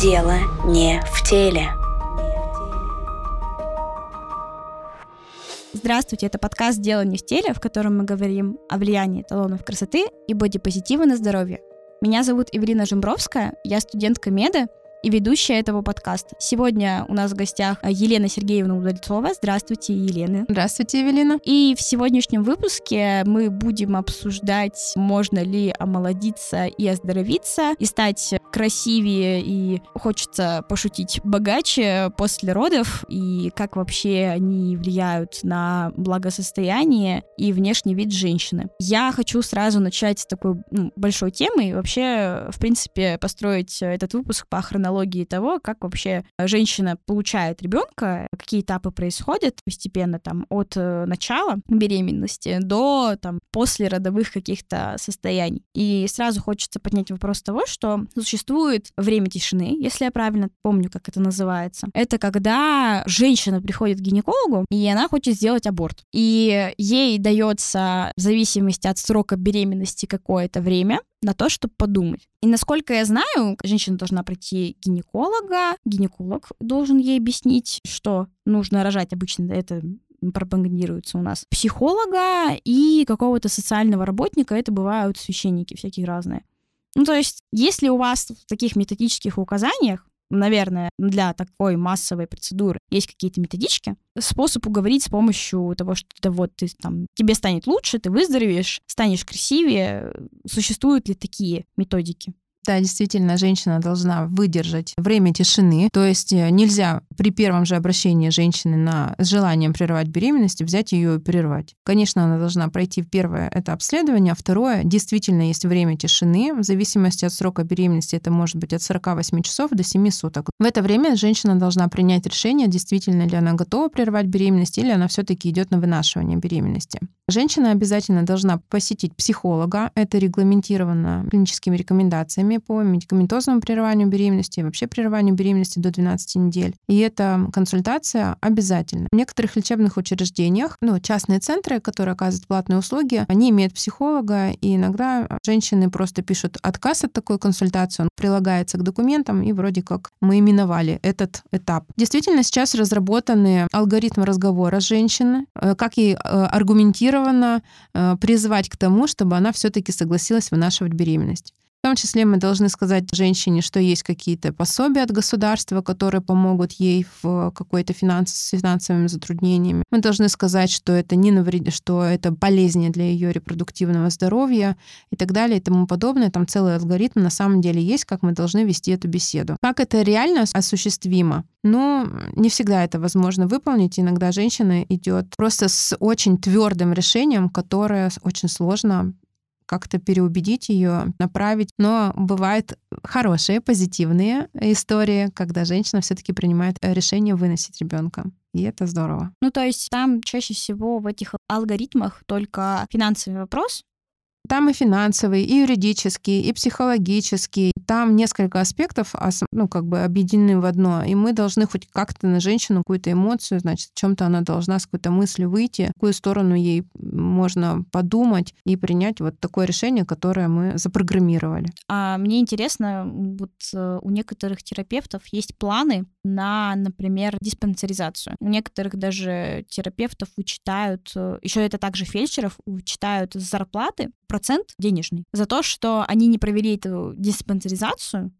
Дело не в теле. Здравствуйте, это подкаст «Дело не в теле», в котором мы говорим о влиянии эталонов красоты и бодипозитива на здоровье. Меня зовут Эвелина Жембровская, я студентка меда, и ведущая этого подкаста. Сегодня у нас в гостях э, Елена Сергеевна Удальцова. Здравствуйте, Елена. Здравствуйте, Евелина. И в сегодняшнем выпуске мы будем обсуждать, можно ли омолодиться и оздоровиться, и стать красивее, и хочется пошутить богаче после родов, и как вообще они влияют на благосостояние и внешний вид женщины. Я хочу сразу начать с такой ну, большой темы и вообще, в принципе, построить этот выпуск по хронологии хронологии того, как вообще женщина получает ребенка, какие этапы происходят постепенно там от э, начала беременности до там после родовых каких-то состояний. И сразу хочется поднять вопрос того, что существует время тишины, если я правильно помню, как это называется. Это когда женщина приходит к гинекологу, и она хочет сделать аборт. И ей дается в зависимости от срока беременности какое-то время, на то, чтобы подумать. И насколько я знаю, женщина должна пройти гинеколога, гинеколог должен ей объяснить, что нужно рожать. Обычно это пропагандируется у нас. Психолога и какого-то социального работника, это бывают священники всякие разные. Ну, то есть, если у вас в таких методических указаниях наверное, для такой массовой процедуры есть какие-то методички. Способ уговорить с помощью того, что да вот ты там тебе станет лучше, ты выздоровеешь, станешь красивее. Существуют ли такие методики? Да, действительно, женщина должна выдержать время тишины. То есть э, нельзя при первом же обращении женщины на, с желанием прервать беременность взять ее и прервать. Конечно, она должна пройти первое — это обследование, а второе — действительно есть время тишины. В зависимости от срока беременности это может быть от 48 часов до 7 суток. В это время женщина должна принять решение, действительно ли она готова прервать беременность или она все таки идет на вынашивание беременности. Женщина обязательно должна посетить психолога. Это регламентировано клиническими рекомендациями по медикаментозному прерыванию беременности, вообще прерыванию беременности до 12 недель. И эта консультация обязательна. В некоторых лечебных учреждениях, ну, частные центры, которые оказывают платные услуги, они имеют психолога, и иногда женщины просто пишут отказ от такой консультации, он прилагается к документам, и вроде как мы именовали этот этап. Действительно, сейчас разработаны алгоритмы разговора с женщиной, э, как ей э, аргументированно э, призвать к тому, чтобы она все-таки согласилась вынашивать беременность. В том числе мы должны сказать женщине, что есть какие-то пособия от государства, которые помогут ей в какой-то финанс, с финансовыми затруднениями. Мы должны сказать, что это не навредит, что это полезнее для ее репродуктивного здоровья и так далее и тому подобное. Там целый алгоритм на самом деле есть, как мы должны вести эту беседу. Как это реально осуществимо? Ну, не всегда это возможно выполнить. Иногда женщина идет просто с очень твердым решением, которое очень сложно как-то переубедить ее, направить. Но бывают хорошие, позитивные истории, когда женщина все-таки принимает решение выносить ребенка. И это здорово. Ну, то есть там чаще всего в этих алгоритмах только финансовый вопрос, там и финансовый, и юридический, и психологический. Там несколько аспектов, ну, как бы объединены в одно. И мы должны хоть как-то на женщину какую-то эмоцию, значит, чем-то она должна с какой-то мыслью выйти, в какую сторону ей можно подумать и принять вот такое решение, которое мы запрограммировали. А мне интересно, вот э, у некоторых терапевтов есть планы на, например, диспансеризацию. У некоторых даже терапевтов вычитают, э, еще это также фельдшеров, вычитают зарплаты, процент денежный, за то, что они не провели эту диспансеризацию,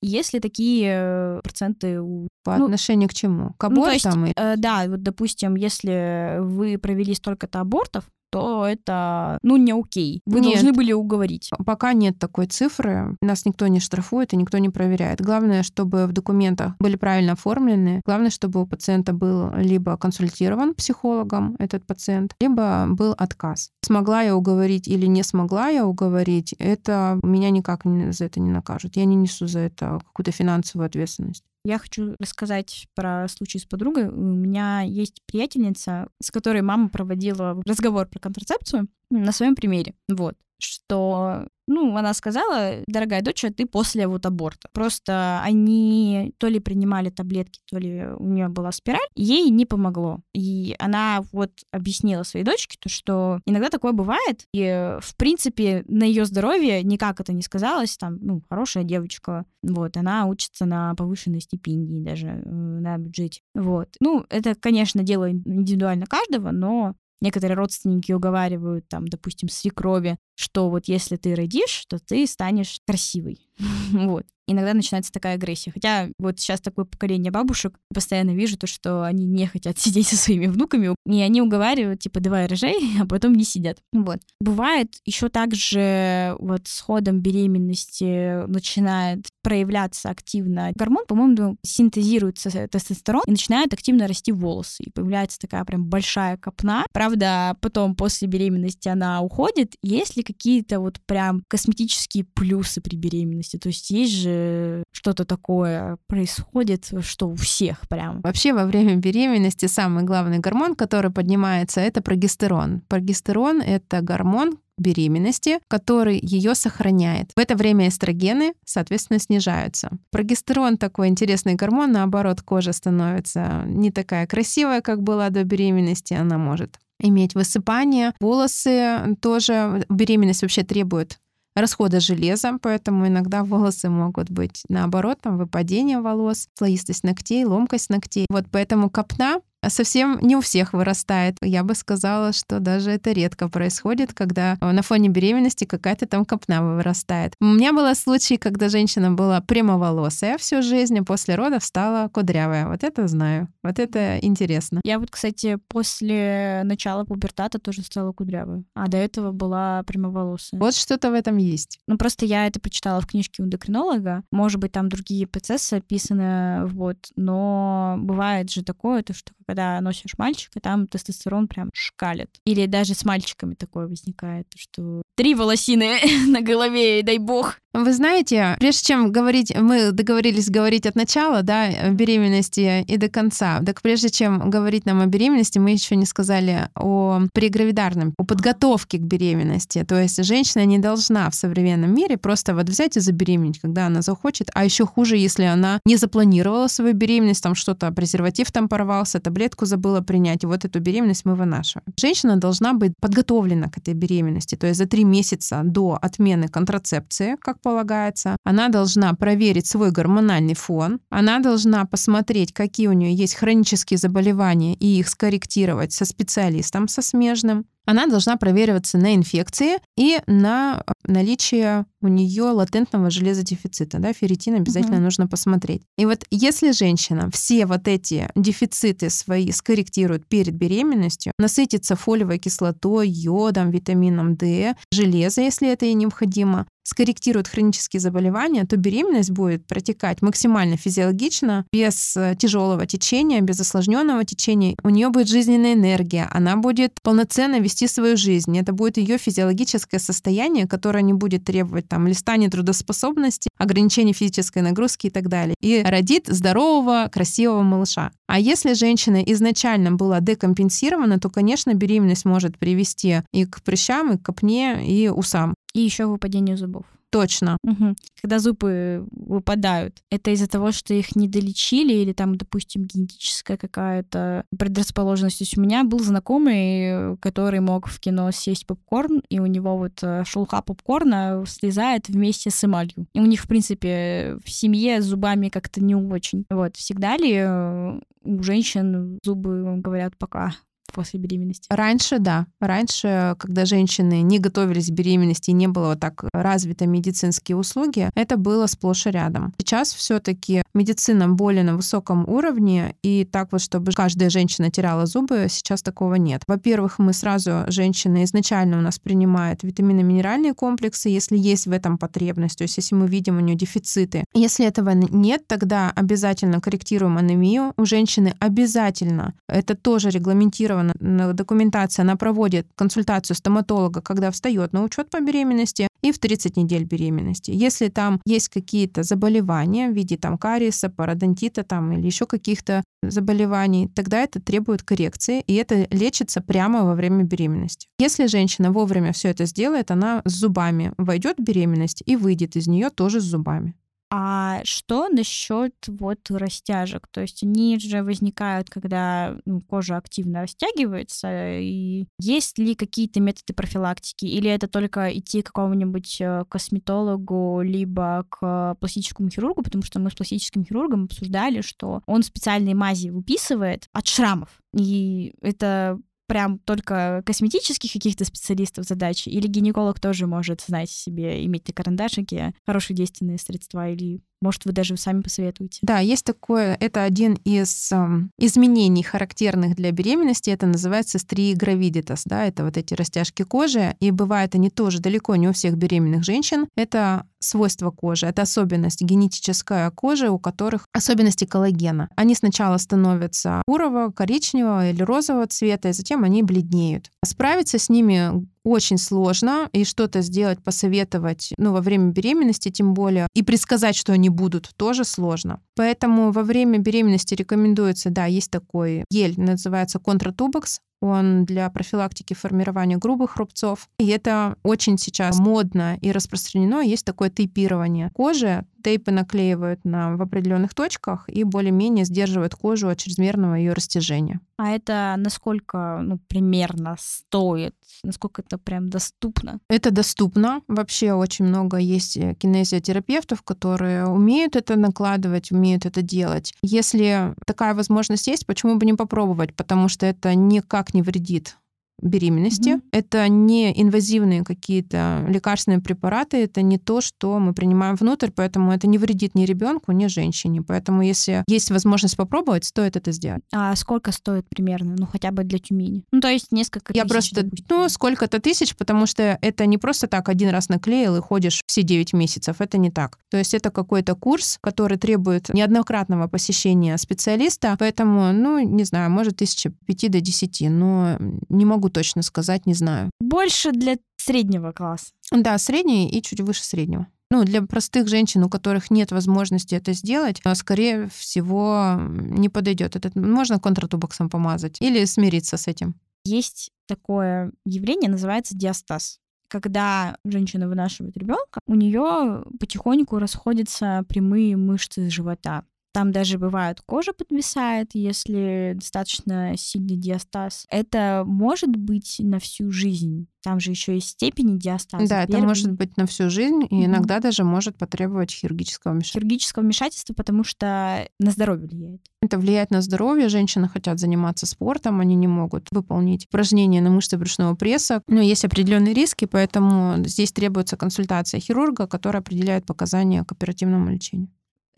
если такие э, проценты у... По ну, отношению к чему? К абортам? Ну, есть, э, да, вот, допустим, если вы провели столько-то абортов, то это, ну, не окей. Вы нет, должны были уговорить. Пока нет такой цифры. Нас никто не штрафует и никто не проверяет. Главное, чтобы в документах были правильно оформлены. Главное, чтобы у пациента был либо консультирован психологом этот пациент, либо был отказ. Смогла я уговорить или не смогла я уговорить, это меня никак за это не накажут. Я не несу за это какую-то финансовую ответственность. Я хочу рассказать про случай с подругой. У меня есть приятельница, с которой мама проводила разговор про контрацепцию на своем примере. Вот. Что ну, она сказала, дорогая дочь, ты после вот аборта. Просто они то ли принимали таблетки, то ли у нее была спираль, ей не помогло. И она вот объяснила своей дочке, то, что иногда такое бывает, и, в принципе, на ее здоровье никак это не сказалось, там, ну, хорошая девочка, вот, она учится на повышенной стипендии даже, э, на бюджете, вот. Ну, это, конечно, дело индивидуально каждого, но Некоторые родственники уговаривают, там, допустим, свекрови, что вот если ты родишь, то ты станешь красивой. вот иногда начинается такая агрессия. Хотя вот сейчас такое поколение бабушек, постоянно вижу то, что они не хотят сидеть со своими внуками, и они уговаривают, типа, давай рожай, а потом не сидят. Вот. Бывает еще также вот с ходом беременности начинает проявляться активно гормон, по-моему, синтезируется тестостерон и начинает активно расти волосы. И появляется такая прям большая копна. Правда, потом после беременности она уходит. Есть ли какие-то вот прям косметические плюсы при беременности? То есть есть же что-то такое происходит, что у всех прям. Вообще во время беременности самый главный гормон, который поднимается, это прогестерон. Прогестерон — это гормон, беременности, который ее сохраняет. В это время эстрогены, соответственно, снижаются. Прогестерон такой интересный гормон, наоборот, кожа становится не такая красивая, как была до беременности, она может иметь высыпание. Волосы тоже, беременность вообще требует расхода железа, поэтому иногда волосы могут быть наоборот, там выпадение волос, слоистость ногтей, ломкость ногтей. Вот поэтому копна совсем не у всех вырастает. Я бы сказала, что даже это редко происходит, когда на фоне беременности какая-то там копна вырастает. У меня был случай, когда женщина была прямоволосая всю жизнь, а после родов стала кудрявая. Вот это знаю. Вот это интересно. Я вот, кстати, после начала пубертата тоже стала кудрявой, а до этого была прямоволосая. Вот что-то в этом есть. Ну, просто я это почитала в книжке эндокринолога. Может быть, там другие процессы описаны, вот. Но бывает же такое, то, что когда носишь мальчика, там тестостерон прям шкалит. Или даже с мальчиками такое возникает, что три волосины на голове, дай бог. Вы знаете, прежде чем говорить, мы договорились говорить от начала, да, беременности и до конца. Так прежде чем говорить нам о беременности, мы еще не сказали о прегравидарном, о подготовке к беременности. То есть женщина не должна в современном мире просто вот взять и забеременеть, когда она захочет. А еще хуже, если она не запланировала свою беременность, там что-то, презерватив там порвался, таблетку забыла принять, и вот эту беременность мы вынашиваем. Женщина должна быть подготовлена к этой беременности. То есть за три месяца до отмены контрацепции, как полагается. Она должна проверить свой гормональный фон. Она должна посмотреть, какие у нее есть хронические заболевания и их скорректировать со специалистом, со смежным она должна провериваться на инфекции и на наличие у нее латентного железодефицита. Да, ферритин обязательно угу. нужно посмотреть. И вот если женщина все вот эти дефициты свои скорректирует перед беременностью, насытится фолиевой кислотой, йодом, витамином D, железо, если это ей необходимо, скорректирует хронические заболевания, то беременность будет протекать максимально физиологично, без э, тяжелого течения, без осложненного течения. У нее будет жизненная энергия, она будет полноценно вести свою жизнь. Это будет ее физиологическое состояние, которое не будет требовать там листания трудоспособности, ограничения физической нагрузки и так далее. И родит здорового, красивого малыша. А если женщина изначально была декомпенсирована, то, конечно, беременность может привести и к прыщам, и к копне, и усам. И еще выпадению зубов. Точно. Угу. Когда зубы выпадают, это из-за того, что их не долечили или там, допустим, генетическая какая-то предрасположенность. То есть у меня был знакомый, который мог в кино съесть попкорн, и у него вот э, шелуха попкорна слезает вместе с эмалью. И у них, в принципе, в семье с зубами как-то не очень. Вот. Всегда ли э, у женщин зубы говорят пока? После беременности? Раньше, да. Раньше, когда женщины не готовились к беременности и не было вот так развиты медицинские услуги, это было сплошь и рядом. Сейчас все таки медицина более на высоком уровне, и так вот, чтобы каждая женщина теряла зубы, сейчас такого нет. Во-первых, мы сразу, женщины изначально у нас принимают витаминно-минеральные комплексы, если есть в этом потребность, то есть если мы видим у нее дефициты. Если этого нет, тогда обязательно корректируем анемию. У женщины обязательно, это тоже регламентировано зафиксирована документация, она проводит консультацию стоматолога, когда встает на учет по беременности, и в 30 недель беременности. Если там есть какие-то заболевания в виде там кариеса, пародонтита там, или еще каких-то заболеваний, тогда это требует коррекции, и это лечится прямо во время беременности. Если женщина вовремя все это сделает, она с зубами войдет в беременность и выйдет из нее тоже с зубами. А что насчет вот растяжек? То есть они же возникают, когда ну, кожа активно растягивается. И есть ли какие-то методы профилактики? Или это только идти к какому-нибудь э, косметологу, либо к пластическому хирургу? Потому что мы с пластическим хирургом обсуждали, что он специальные мази выписывает от шрамов. И это прям только косметических каких-то специалистов задачи, или гинеколог тоже может знать себе, иметь на карандашике хорошие действенные средства, или может, вы даже сами посоветуете? Да, есть такое. Это один из э, изменений, характерных для беременности. Это называется стриигравидитас. Да, это вот эти растяжки кожи. И бывает они тоже далеко не у всех беременных женщин. Это свойство кожи, это особенность генетическая кожи, у которых особенности коллагена. Они сначала становятся бурого, коричневого или розового цвета, и затем они бледнеют. Справиться с ними очень сложно, и что-то сделать, посоветовать, ну, во время беременности тем более, и предсказать, что они будут, тоже сложно. Поэтому во время беременности рекомендуется, да, есть такой гель, называется контратубокс, он для профилактики формирования грубых рубцов. И это очень сейчас модно и распространено. Есть такое тейпирование кожи. Тейпы наклеивают на, в определенных точках и более-менее сдерживают кожу от чрезмерного ее растяжения. А это насколько ну, примерно стоит? Насколько это прям доступно? Это доступно. Вообще очень много есть э, кинезиотерапевтов, которые умеют это накладывать, умеют это делать. Если такая возможность есть, почему бы не попробовать? Потому что это никак не вредит беременности. Mm-hmm. Это не инвазивные какие-то лекарственные препараты, это не то, что мы принимаем внутрь, поэтому это не вредит ни ребенку, ни женщине. Поэтому, если есть возможность попробовать, стоит это сделать. А сколько стоит примерно? Ну, хотя бы для Тюмени. Ну, то есть несколько Я тысяч, просто, допустим. ну, сколько-то тысяч, потому что это не просто так один раз наклеил и ходишь все 9 месяцев. Это не так. То есть это какой-то курс, который требует неоднократного посещения специалиста, поэтому, ну, не знаю, может, тысяча пяти до десяти, но не могу точно сказать, не знаю. Больше для среднего класса. Да, средний и чуть выше среднего. Ну, для простых женщин, у которых нет возможности это сделать, а, скорее всего, не подойдет. Это можно контратубоксом помазать или смириться с этим. Есть такое явление, называется диастаз. Когда женщина вынашивает ребенка, у нее потихоньку расходятся прямые мышцы живота. Там даже бывает кожа подвисает, если достаточно сильный диастаз. Это может быть на всю жизнь. Там же еще есть степени диастаза. Да, Первый... это может быть на всю жизнь, и mm-hmm. иногда даже может потребовать хирургического вмешательства. Хирургического вмешательства, потому что на здоровье влияет. Это влияет на здоровье. Женщины хотят заниматься спортом, они не могут выполнить упражнения на мышцы брюшного пресса. Но есть определенные риски, поэтому здесь требуется консультация хирурга, который определяет показания к оперативному лечению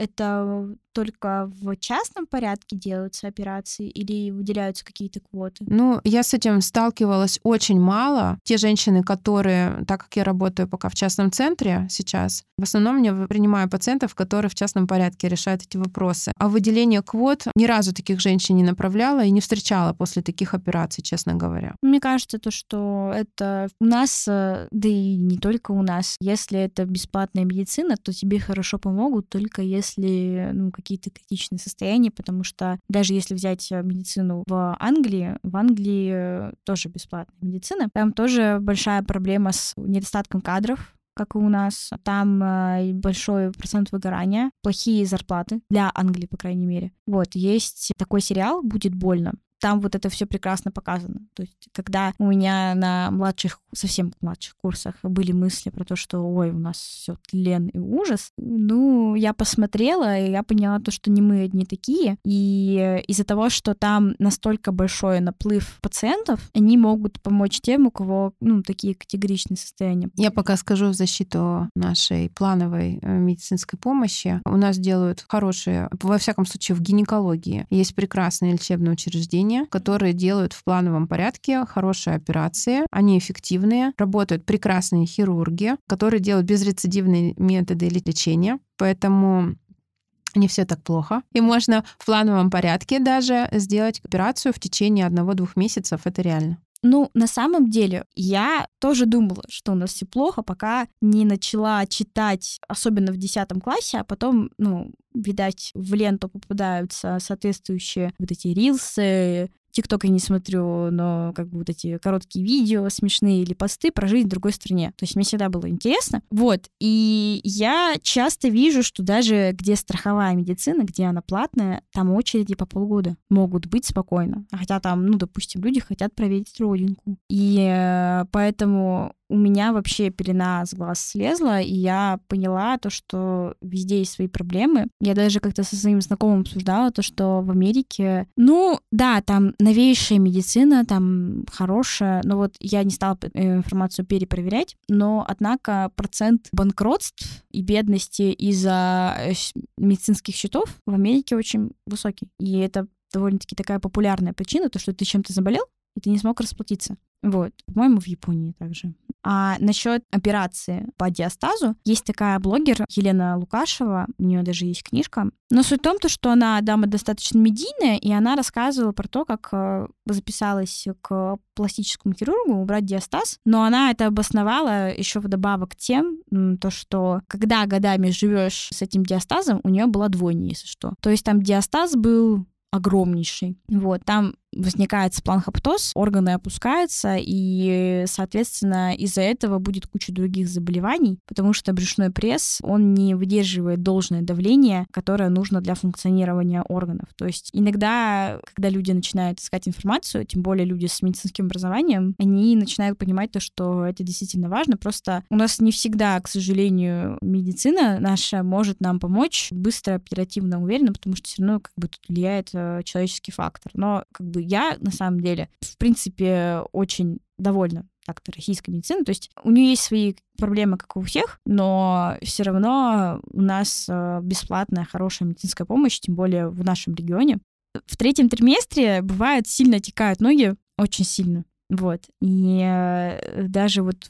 это только в частном порядке делаются операции или выделяются какие-то квоты? Ну, я с этим сталкивалась очень мало. Те женщины, которые, так как я работаю пока в частном центре сейчас, в основном я принимаю пациентов, которые в частном порядке решают эти вопросы. А выделение квот ни разу таких женщин не направляла и не встречала после таких операций, честно говоря. Мне кажется, то, что это у нас, э, да и не только у нас, если это бесплатная медицина, то тебе хорошо помогут только если ну, какие-то критичные состояния, потому что даже если взять э, медицину в Англии, в Англии тоже бесплатная медицина, там тоже большая проблема с недостатком кадров, как и у нас. Там э, большой процент выгорания, плохие зарплаты для Англии, по крайней мере. Вот, есть такой сериал «Будет больно» там вот это все прекрасно показано. То есть, когда у меня на младших, совсем младших курсах были мысли про то, что ой, у нас все тлен и ужас, ну, я посмотрела, и я поняла то, что не мы одни такие. И из-за того, что там настолько большой наплыв пациентов, они могут помочь тем, у кого, ну, такие категоричные состояния. Я пока скажу в защиту нашей плановой э, медицинской помощи. У нас делают хорошие, во всяком случае, в гинекологии есть прекрасные лечебные учреждения, заведения, которые делают в плановом порядке хорошие операции. Они эффективные, работают прекрасные хирурги, которые делают безрецидивные методы лечения. Поэтому не все так плохо. И можно в плановом порядке даже сделать операцию в течение одного-двух месяцев. Это реально. Ну, на самом деле, я тоже думала, что у нас все плохо, пока не начала читать, особенно в 10 классе, а потом, ну, видать, в ленту попадаются соответствующие вот эти рилсы, ТикТок я не смотрю, но как бы вот эти короткие видео смешные или посты про жизнь в другой стране. То есть мне всегда было интересно. Вот. И я часто вижу, что даже где страховая медицина, где она платная, там очереди по полгода могут быть спокойно. Хотя там, ну, допустим, люди хотят проверить родинку. И э, поэтому у меня вообще пелена с глаз слезла, и я поняла то, что везде есть свои проблемы. Я даже как-то со своим знакомым обсуждала то, что в Америке, ну, да, там новейшая медицина, там хорошая, но вот я не стала э, информацию перепроверять, но, однако, процент банкротств и бедности из-за э, медицинских счетов в Америке очень высокий. И это довольно-таки такая популярная причина, то, что ты чем-то заболел, и ты не смог расплатиться. Вот, по-моему, в Японии также. А насчет операции по диастазу, есть такая блогер Елена Лукашева, у нее даже есть книжка. Но суть в том, то, что она дама достаточно медийная, и она рассказывала про то, как э, записалась к пластическому хирургу убрать диастаз, но она это обосновала еще вдобавок тем, то, что когда годами живешь с этим диастазом, у нее была двойня, если что. То есть там диастаз был огромнейший. Вот, там возникает спланхоптоз, органы опускаются, и, соответственно, из-за этого будет куча других заболеваний, потому что брюшной пресс, он не выдерживает должное давление, которое нужно для функционирования органов. То есть иногда, когда люди начинают искать информацию, тем более люди с медицинским образованием, они начинают понимать то, что это действительно важно. Просто у нас не всегда, к сожалению, медицина наша может нам помочь быстро, оперативно, уверенно, потому что все равно как бы тут влияет э, человеческий фактор. Но как бы я, на самом деле, в принципе, очень довольна так-то российской медициной. То есть у нее есть свои проблемы, как у всех, но все равно у нас э, бесплатная, хорошая медицинская помощь, тем более в нашем регионе. В третьем триместре бывает сильно текают ноги, очень сильно. Вот. И э, даже вот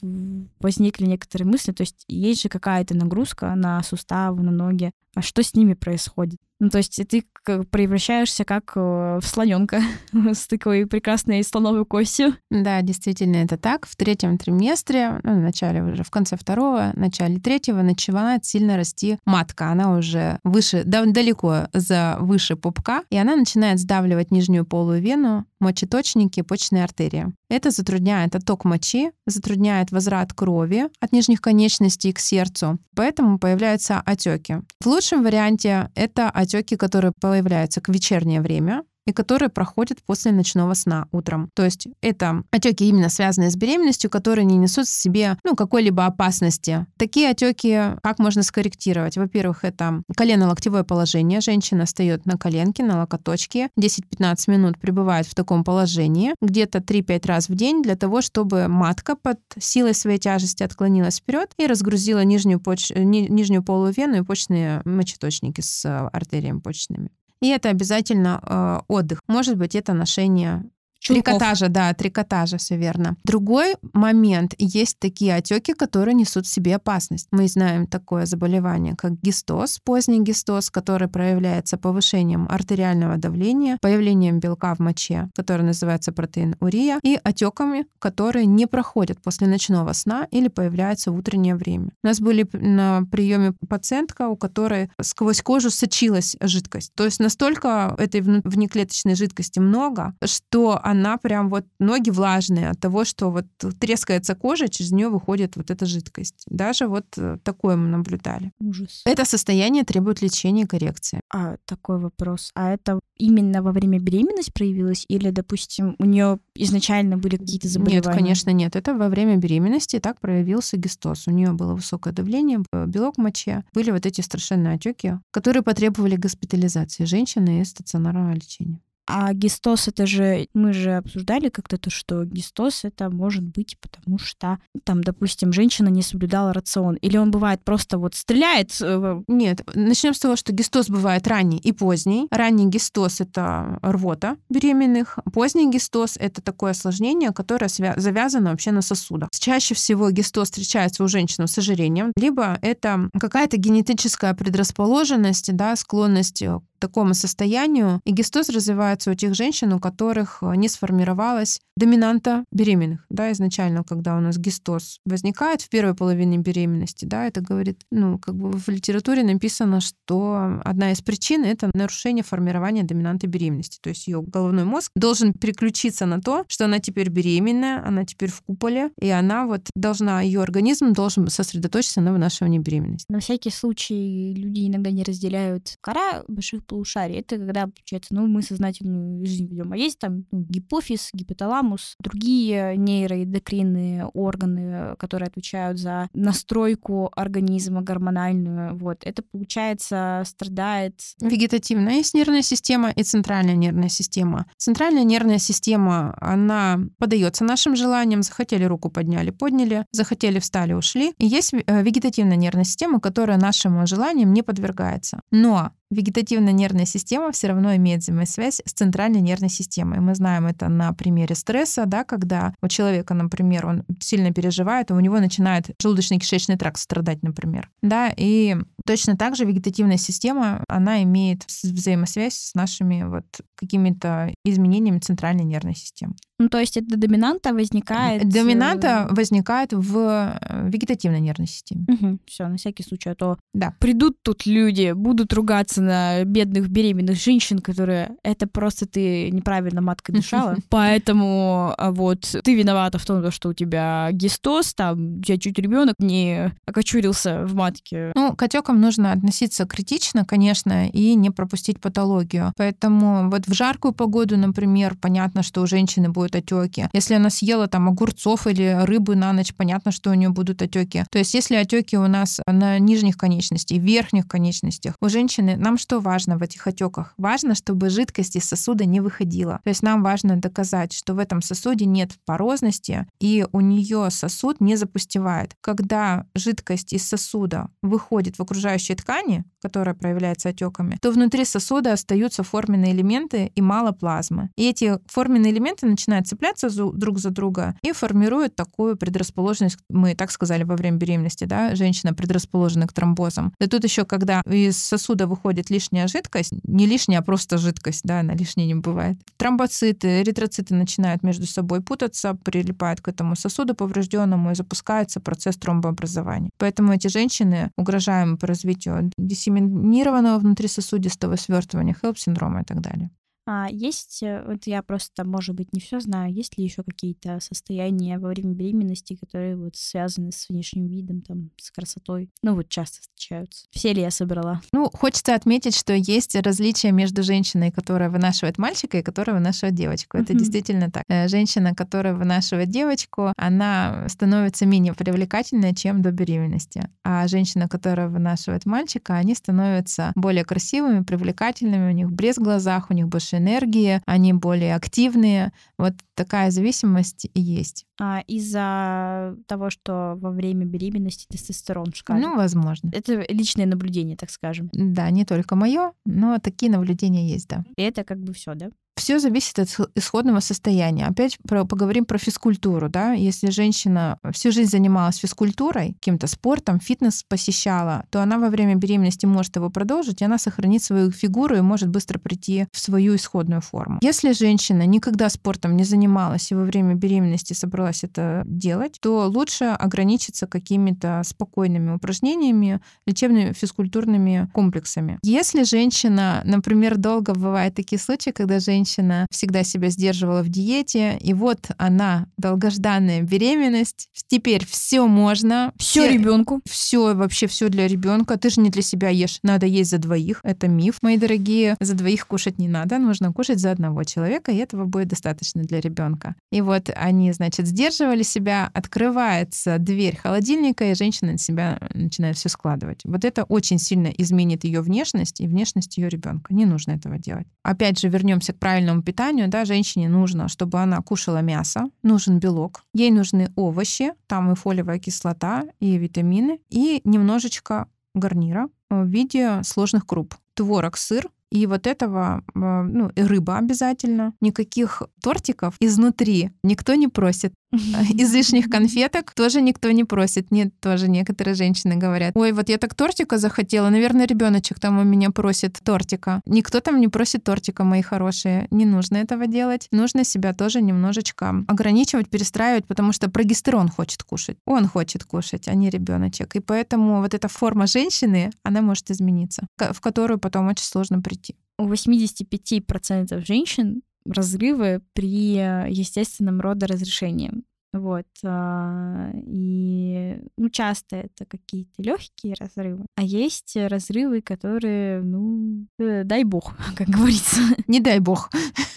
возникли некоторые мысли, то есть есть же какая-то нагрузка на суставы, на ноги. А что с ними происходит? Ну, то есть ты превращаешься как э, в слоненка с такой прекрасной слоновой костью. Да, действительно, это так. В третьем триместре, ну, в начале уже, в конце второго, начале третьего начинает сильно расти матка. Она уже выше, далеко за выше пупка, и она начинает сдавливать нижнюю полую вену, мочеточники, почечные артерии. Это затрудняет отток мочи, затрудняет возврат крови от нижних конечностей к сердцу, поэтому появляются отеки. В лучшем варианте это отеки, которые появляются к вечернее время, и которые проходят после ночного сна утром. То есть это отеки именно связанные с беременностью, которые не несут в себе ну, какой-либо опасности. Такие отеки как можно скорректировать? Во-первых, это колено-локтевое положение. Женщина встает на коленке, на локоточке, 10-15 минут пребывает в таком положении, где-то 3-5 раз в день для того, чтобы матка под силой своей тяжести отклонилась вперед и разгрузила нижнюю, поч... ни... нижнюю полую вену и почечные мочеточники с артериями почечными. И это обязательно э, отдых. Может быть, это ношение Чулков. Трикотажа, да, трикотажа, все верно. Другой момент. Есть такие отеки, которые несут в себе опасность. Мы знаем такое заболевание, как гистоз, поздний гистоз, который проявляется повышением артериального давления, появлением белка в моче, который называется протеин урия, и отеками, которые не проходят после ночного сна или появляются в утреннее время. У нас были на приеме пациентка, у которой сквозь кожу сочилась жидкость. То есть настолько этой внеклеточной жидкости много, что она прям вот ноги влажные от того, что вот трескается кожа, через нее выходит вот эта жидкость. Даже вот э, такое мы наблюдали. Ужас. Это состояние требует лечения и коррекции. А такой вопрос. А это именно во время беременности проявилось или, допустим, у нее изначально были какие-то заболевания? Нет, конечно, нет. Это во время беременности так проявился гистоз. У нее было высокое давление, белок в моче. Были вот эти страшенные отеки, которые потребовали госпитализации женщины и стационарного лечения. А гистоз это же, мы же обсуждали как-то то, что гистоз это может быть потому что там, допустим, женщина не соблюдала рацион. Или он бывает просто вот стреляет. э, Нет, начнем с того, что гистоз бывает ранний и поздний. Ранний гистоз — это рвота беременных. Поздний гистоз — это такое осложнение, которое завязано вообще на сосудах. Чаще всего гистоз встречается у женщин с ожирением, либо это какая-то генетическая предрасположенность, да, склонность такому состоянию. И гистоз развивается у тех женщин, у которых э, не сформировалась доминанта беременных. Да, изначально, когда у нас гистоз возникает в первой половине беременности, да, это говорит, ну, как бы в литературе написано, что одна из причин — это нарушение формирования доминанты беременности. То есть ее головной мозг должен переключиться на то, что она теперь беременная, она теперь в куполе, и она вот должна, ее организм должен сосредоточиться на вынашивании беременности. На всякий случай люди иногда не разделяют кора больших полушарий. Это когда, получается, ну, мы сознательную жизнь ведем. А есть там ну, гипофиз, гипоталамус, другие нейроэндокринные органы, которые отвечают за настройку организма гормональную. Вот. Это, получается, страдает... Вегетативная есть нервная система и центральная нервная система. Центральная нервная система, она подается нашим желаниям. Захотели руку подняли, подняли. Захотели встали, ушли. И есть э, вегетативная нервная система, которая нашим желаниям не подвергается. Но вегетативная нервная система все равно имеет взаимосвязь с центральной нервной системой. Мы знаем это на примере стресса, да, когда у человека, например, он сильно переживает, и у него начинает желудочно-кишечный тракт страдать, например. Да, и точно так же вегетативная система, она имеет взаимосвязь с нашими вот какими-то изменениями центральной нервной системы. Ну, то есть это доминанта возникает... Доминанта возникает в э, вегетативной нервной системе. Все, на всякий случай, а то Да. придут тут люди, будут ругаться на бедных беременных женщин, которые это просто ты неправильно маткой дышала. Поэтому а, вот ты виновата в том, что у тебя гистоз, там у тебя чуть ребенок не окочурился в матке. Ну, к отекам нужно относиться критично, конечно, и не пропустить патологию. Поэтому вот в жаркую погоду, например, понятно, что у женщины будут отеки. Если она съела там огурцов или рыбы на ночь, понятно, что у нее будут отеки. То есть, если отеки у нас на нижних конечностях, верхних конечностях, у женщины нам что важно в этих отеках? Важно, чтобы жидкость из сосуда не выходила. То есть нам важно доказать, что в этом сосуде нет порозности, и у нее сосуд не запустевает. Когда жидкость из сосуда выходит в окружающие ткани, которая проявляется отеками, то внутри сосуда остаются форменные элементы и мало плазмы. И эти форменные элементы начинают цепляться друг за друга и формируют такую предрасположенность, мы так сказали во время беременности, да, женщина предрасположена к тромбозам. Да тут еще, когда из сосуда выходит лишняя жидкость, не лишняя, а просто жидкость, да, она лишней не бывает. Тромбоциты, эритроциты начинают между собой путаться, прилипают к этому сосуду поврежденному и запускается процесс тромбообразования. Поэтому эти женщины угрожаемы развитию диссеминированного внутрисосудистого свертывания, хелп-синдрома и так далее. А есть, э, вот я просто, может быть, не все знаю, есть ли еще какие-то состояния во время беременности, которые вот связаны с внешним видом, там, с красотой? Ну, вот часто встречаются. Все ли я собрала? Ну, хочется отметить, что есть различия между женщиной, которая вынашивает мальчика и которая вынашивает девочку. Это действительно так. Э, Женщина, которая вынашивает девочку, она становится менее привлекательной, чем до беременности. А женщина, которая вынашивает мальчика, они становятся более красивыми, привлекательными, у них блеск в глазах, у них больше энергии, они более активные. Вот такая зависимость и есть. А, из-за того, что во время беременности тестостерон в шкале. Ну, возможно. это личное наблюдение, так скажем. Да, не только мое, но такие наблюдения есть, да. И это как бы все, да? Все зависит от исхо- исходного состояния. Опять про- поговорим про физкультуру. Да? Если женщина всю жизнь занималась физкультурой, каким-то спортом, фитнес посещала, то она во время беременности может его продолжить, и она сохранит свою фигуру и может быстро прийти в свою исходную форму. Если женщина никогда спортом не занималась и во время беременности собралась это делать, то лучше ограничиться какими-то спокойными упражнениями, лечебными физкультурными комплексами. Если женщина, например, долго бывают такие случаи, когда женщина всегда себя сдерживала в диете, и вот она, долгожданная беременность, теперь все можно. Все ребенку. Все, вообще все для ребенка. Ты же не для себя ешь, надо есть за двоих. Это миф, мои дорогие. За двоих кушать не надо, нужно кушать за одного человека, и этого будет достаточно для ребенка. И вот они, значит, сдерживали себя, открывается дверь холодильника, и женщина на себя начинает все складывать. Вот это очень сильно изменит ее внешность и внешность ее ребенка. Не нужно этого делать. Опять же, вернемся к правильному питанию, да, женщине нужно, чтобы она кушала мясо, нужен белок, ей нужны овощи, там и фолиевая кислота, и витамины, и немножечко гарнира в виде сложных круп. Творог, сыр, и вот этого, а, ну, и рыба обязательно. Никаких тортиков изнутри никто не просит. Излишних конфеток тоже никто не просит. Нет, тоже некоторые женщины говорят, ой, вот я так тортика захотела, наверное, ребеночек там у меня просит тортика. Никто там не просит тортика, мои хорошие. Не нужно этого делать. Нужно себя тоже немножечко ограничивать, перестраивать, потому что прогестерон хочет кушать. Он хочет кушать, а не ребеночек. И поэтому вот эта форма женщины, она может измениться, в которую потом очень сложно прийти. У 85% женщин разрывы при естественном родоразрешении. Вот. А, и ну, часто это какие-то легкие разрывы. А есть разрывы, которые, ну, э, дай бог, как говорится. Не дай бог,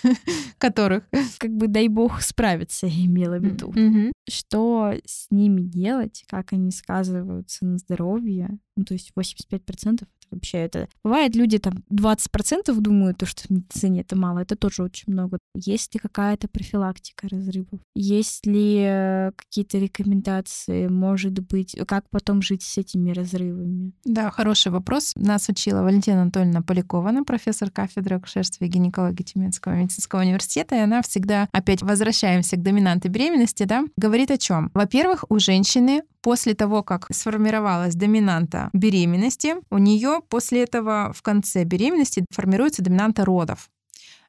которых. Как бы дай бог справиться, я имела в виду. Что с ними делать, как они сказываются на здоровье. Ну, то есть 85% вообще это... Бывает, люди там 20% думают, то, что в медицине это мало, это тоже очень много. Есть ли какая-то профилактика разрывов? Есть ли э, какие-то рекомендации, может быть, как потом жить с этими разрывами? Да, хороший вопрос. Нас учила Валентина Анатольевна Полякова, она профессор кафедры акушерства и гинекологии Тюменского медицинского университета, и она всегда, опять возвращаемся к доминантой беременности, да, говорит о чем? Во-первых, у женщины после того, как сформировалась доминанта беременности, у нее после этого в конце беременности формируется доминанта родов.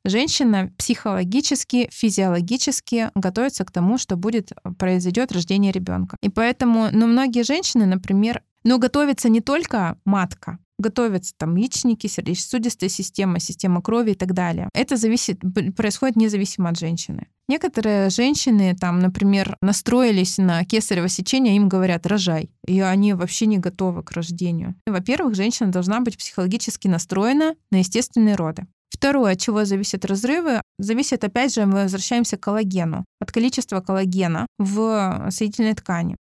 Женщина психологически, физиологически готовится к тому, что будет произойдет рождение ребенка. И поэтому, ну, многие женщины, например, но готовится не только матка, готовятся там яичники, сердечно-сосудистая система, система крови и так далее. Это зависит, происходит независимо от женщины. Некоторые женщины, там, например, настроились на кесарево сечение, им говорят «рожай», и они вообще не готовы к рождению. Во-первых, женщина должна быть психологически настроена на естественные роды. Второе, от чего зависят разрывы, зависит, опять же, мы возвращаемся к коллагену, от количества коллагена в соединительной ткани.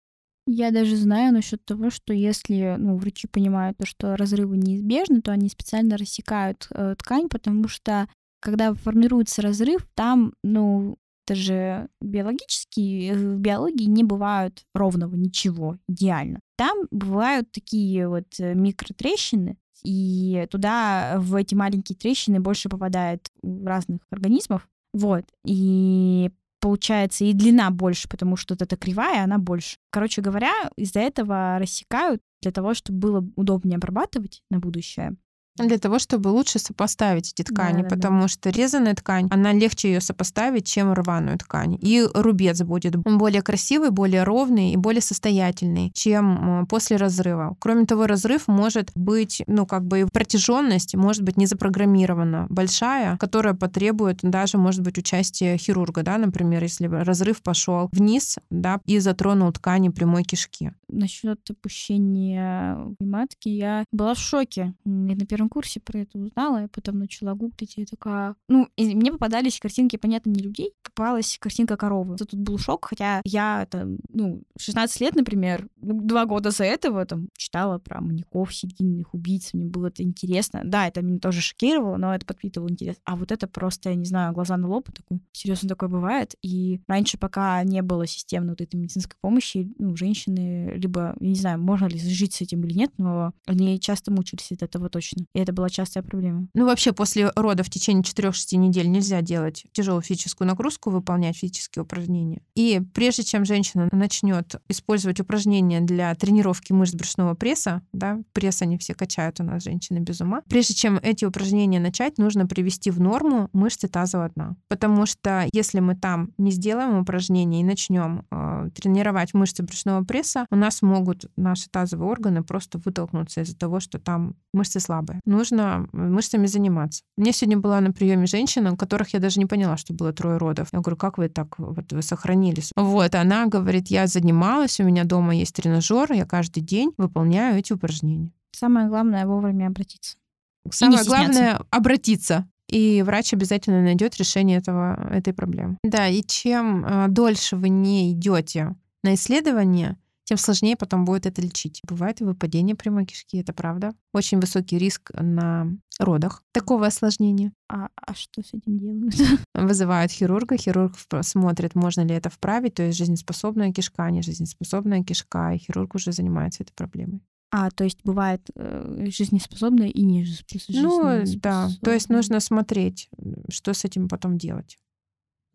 Я даже знаю насчет того, что если ну, врачи понимают, то, что разрывы неизбежны, то они специально рассекают э, ткань, потому что когда формируется разрыв, там, ну, это же биологически, в биологии не бывают ровного ничего, идеально. Там бывают такие вот э, микротрещины, и туда, в эти маленькие трещины больше попадает разных организмов, вот. И получается и длина больше, потому что вот эта кривая, она больше. Короче говоря, из-за этого рассекают для того, чтобы было удобнее обрабатывать на будущее. Для того, чтобы лучше сопоставить эти ткани, да, да, потому да. что резаная ткань, она легче ее сопоставить, чем рваную ткань. И рубец будет более красивый, более ровный и более состоятельный, чем после разрыва. Кроме того, разрыв может быть, ну, как бы протяженность может быть не запрограммирована, большая, которая потребует даже, может быть, участия хирурга, да, например, если разрыв пошел вниз, да, и затронул ткани прямой кишки. Насчет опущения матки я была в шоке. Я на первом курсе про это узнала, я потом начала гуглить, и такая... Ну, и мне попадались картинки, понятно, не людей, попалась картинка коровы. Тут был шок, хотя я, там, ну, 16 лет, например, ну, два года за этого там читала про маньяков, серийных убийц, мне было это интересно. Да, это меня тоже шокировало, но это подпитывало интерес. А вот это просто, я не знаю, глаза на лоб, такой, серьезно такое бывает. И раньше, пока не было системной вот этой медицинской помощи, ну, женщины либо, я не знаю, можно ли жить с этим или нет, но они часто мучились от этого точно. И это была частая проблема. Ну, вообще, после родов в течение 4-6 недель нельзя делать тяжелую физическую нагрузку, выполнять физические упражнения. И прежде чем женщина начнет использовать упражнения для тренировки мышц брюшного пресса, да, пресс они все качают у нас, женщины без ума, прежде чем эти упражнения начать, нужно привести в норму мышцы тазового дна. Потому что если мы там не сделаем упражнения и начнем э, тренировать мышцы брюшного пресса, у нас могут наши тазовые органы просто вытолкнуться из-за того, что там мышцы слабые нужно мышцами заниматься. Меня сегодня была на приеме женщина, у которых я даже не поняла, что было трое родов. Я говорю, как вы так вот вы сохранились? Вот, она говорит, я занималась, у меня дома есть тренажер, я каждый день выполняю эти упражнения. Самое главное вовремя обратиться. Самое главное обратиться и врач обязательно найдет решение этого, этой проблемы. Да, и чем э, дольше вы не идете на исследование, тем сложнее потом будет это лечить. Бывает и выпадение прямой кишки, это правда. Очень высокий риск на родах такого осложнения. А, а что с этим делают? Вызывают хирурга, хирург смотрит, можно ли это вправить, то есть жизнеспособная кишка, не жизнеспособная кишка, и хирург уже занимается этой проблемой. А, то есть бывает э, жизнеспособная и не жизнеспособная. Ну, да. То есть нужно смотреть, что с этим потом делать.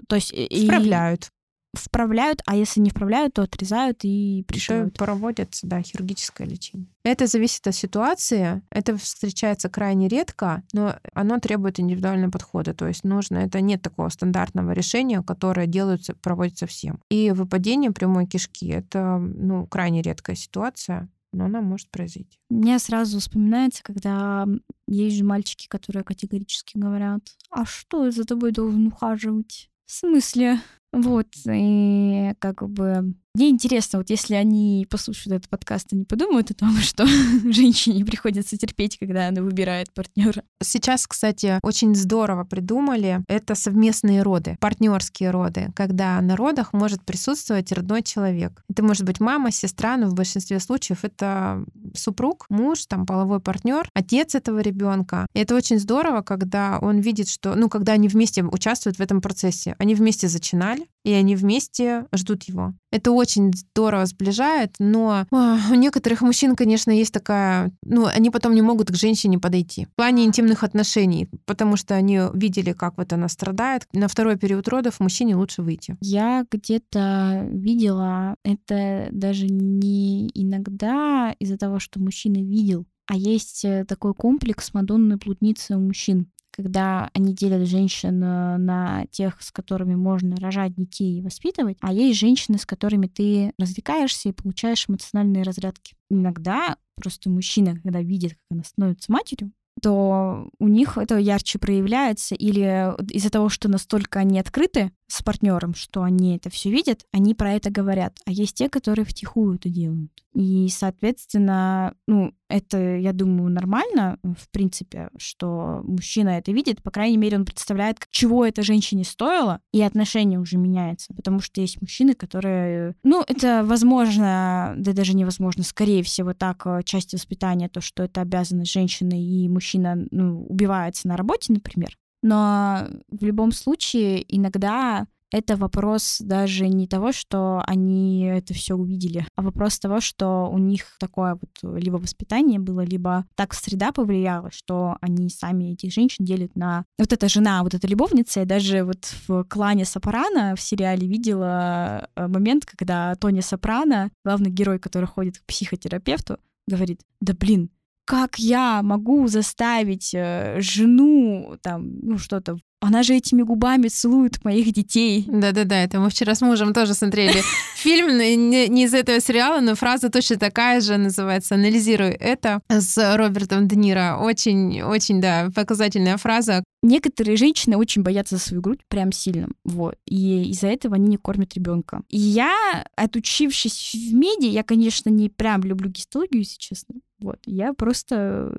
То есть и... Вправляют. Вправляют, а если не вправляют, то отрезают и пришивают. Проводят, да, хирургическое лечение. Это зависит от ситуации. Это встречается крайне редко, но оно требует индивидуального подхода. То есть нужно, это нет такого стандартного решения, которое делается, проводится всем. И выпадение прямой кишки — это ну, крайне редкая ситуация но она может произойти. Мне сразу вспоминается, когда есть же мальчики, которые категорически говорят, а что за тобой должен ухаживать? В смысле? Вот, и как бы мне интересно, вот если они послушают этот подкаст, они подумают о том, что женщине приходится терпеть, когда она выбирает партнера. Сейчас, кстати, очень здорово придумали это совместные роды, партнерские роды, когда на родах может присутствовать родной человек. Это может быть мама, сестра, но в большинстве случаев это супруг, муж, там половой партнер, отец этого ребенка. И это очень здорово, когда он видит, что, ну, когда они вместе участвуют в этом процессе. Они вместе зачинали, и они вместе ждут его. Это очень здорово сближает, но о, у некоторых мужчин, конечно, есть такая... Ну, они потом не могут к женщине подойти. В плане интимных отношений, потому что они видели, как вот она страдает. На второй период родов мужчине лучше выйти. Я где-то видела это даже не иногда из-за того, что мужчина видел, а есть э, такой комплекс Мадонны блудницы у мужчин когда они делят женщин э, на тех, с которыми можно рожать детей и воспитывать, а есть женщины, с которыми ты развлекаешься и получаешь эмоциональные разрядки. Иногда просто мужчина, когда видит, как она становится матерью, то у них это ярче проявляется, или из-за того, что настолько они открыты с партнером, что они это все видят, они про это говорят. А есть те, которые втихую это делают. И, соответственно, ну, это, я думаю, нормально, в принципе, что мужчина это видит, по крайней мере, он представляет, чего это женщине стоило, и отношение уже меняется. Потому что есть мужчины, которые... Ну, это возможно, да даже невозможно, скорее всего, так, э, часть воспитания, то, что это обязанность женщины, и мужчина ну, убивается на работе, например. Но в любом случае иногда это вопрос даже не того, что они это все увидели, а вопрос того, что у них такое вот либо воспитание было, либо так среда повлияла, что они сами этих женщин делят на... Вот эта жена, вот эта любовница, я даже вот в клане Сопрано в сериале видела э, момент, когда Тони Сопрано, главный герой, который ходит к психотерапевту, говорит, да блин, как я могу заставить э, жену там, ну что-то она же этими губами целует моих детей. Да-да-да, это мы вчера с мужем тоже смотрели фильм, не, не из этого сериала, но фраза точно такая же называется «Анализируй это» с Робертом Де Ниро. Очень, очень, да, показательная фраза. Некоторые женщины очень боятся за свою грудь прям сильно, вот, и из-за этого они не кормят ребенка. И я, отучившись в меди, я, конечно, не прям люблю гистологию, если честно, вот, я просто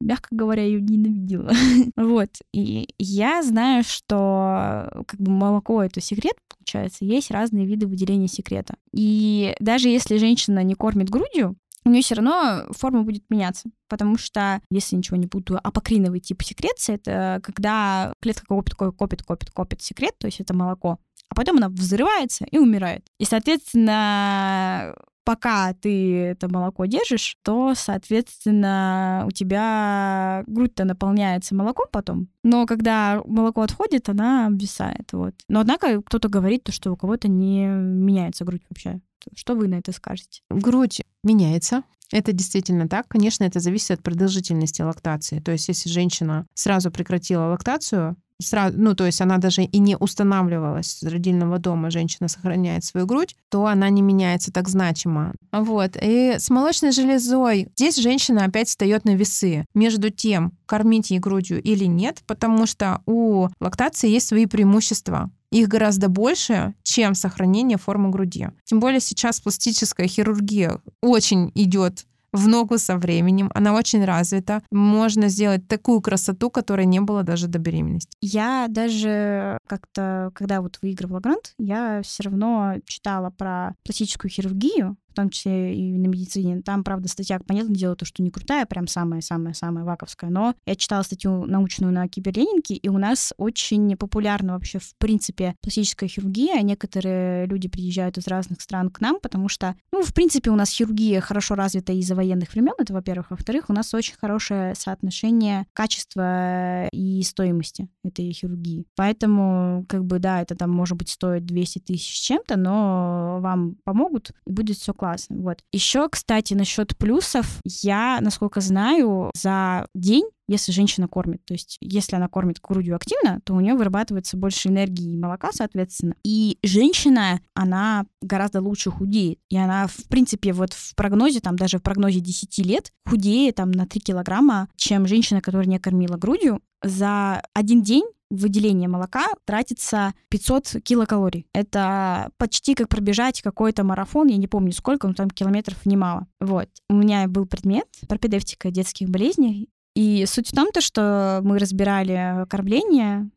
мягко говоря, ее ненавидела. вот. И я знаю, что как бы молоко — это секрет, получается. Есть разные виды выделения секрета. И даже если женщина не кормит грудью, у нее все равно форма будет меняться. Потому что, если ничего не путаю, апокриновый тип секреции — это когда клетка копит, копит, копит, копит секрет, то есть это молоко, а потом она взрывается и умирает. И, соответственно, пока ты это молоко держишь, то, соответственно, у тебя грудь-то наполняется молоком потом, но когда молоко отходит, она обвисает, вот. Но, однако, кто-то говорит, то, что у кого-то не меняется грудь вообще. Что вы на это скажете? Грудь меняется. Это действительно так. Конечно, это зависит от продолжительности лактации. То есть, если женщина сразу прекратила лактацию, сразу, ну, то есть она даже и не устанавливалась с родильного дома, женщина сохраняет свою грудь, то она не меняется так значимо. Вот. И с молочной железой здесь женщина опять встает на весы между тем, кормить ей грудью или нет, потому что у лактации есть свои преимущества. Их гораздо больше, чем сохранение формы груди. Тем более сейчас пластическая хирургия очень идет в ногу со временем, она очень развита. Можно сделать такую красоту, которой не было даже до беременности. Я даже как-то, когда вот выигрывала грант, я все равно читала про пластическую хирургию, том числе и на медицине. Там, правда, статья, понятное дело, то, что не крутая, прям самая-самая-самая ваковская, но я читала статью научную на киберленинке, и у нас очень популярна вообще, в принципе, пластическая хирургия. Некоторые люди приезжают из разных стран к нам, потому что, ну, в принципе, у нас хирургия хорошо развита из-за военных времен, это, во-первых. Во-вторых, у нас очень хорошее соотношение качества и стоимости этой хирургии. Поэтому, как бы, да, это там, может быть, стоит 200 тысяч чем-то, но вам помогут, и будет все классно. Вот. Еще, кстати, насчет плюсов, я, насколько знаю, за день если женщина кормит. То есть, если она кормит грудью активно, то у нее вырабатывается больше энергии и молока, соответственно. И женщина, она гораздо лучше худеет. И она, в принципе, вот в прогнозе, там даже в прогнозе 10 лет, худеет там на 3 килограмма, чем женщина, которая не кормила грудью. За один день выделение молока тратится 500 килокалорий. Это почти как пробежать какой-то марафон, я не помню сколько, но там километров немало. Вот. У меня был предмет пропедевтика детских болезней, и суть в том, то, что мы разбирали кормление,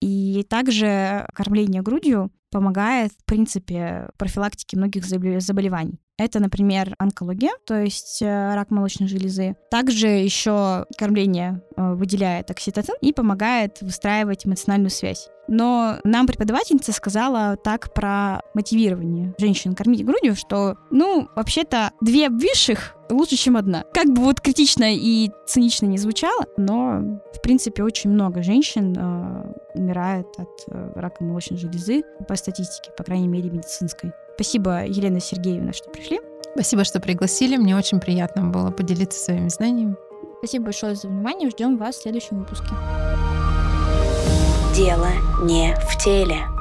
и также кормление грудью помогает, в принципе, профилактике многих заболеваний. Это, например, онкология, то есть э, рак молочной железы. Также еще кормление э, выделяет окситоцин и помогает выстраивать эмоциональную связь. Но нам преподавательница сказала так про мотивирование женщин кормить грудью, что, ну, вообще-то две обвисших лучше, чем одна. Как бы вот критично и цинично не звучало, но, в принципе, очень много женщин э, умирает от э, рака молочной железы по статистике, по крайней мере, медицинской. Спасибо, Елена Сергеевна, что пришли. Спасибо, что пригласили. Мне очень приятно было поделиться своими знаниями. Спасибо большое за внимание. Ждем вас в следующем выпуске. Дело не в теле.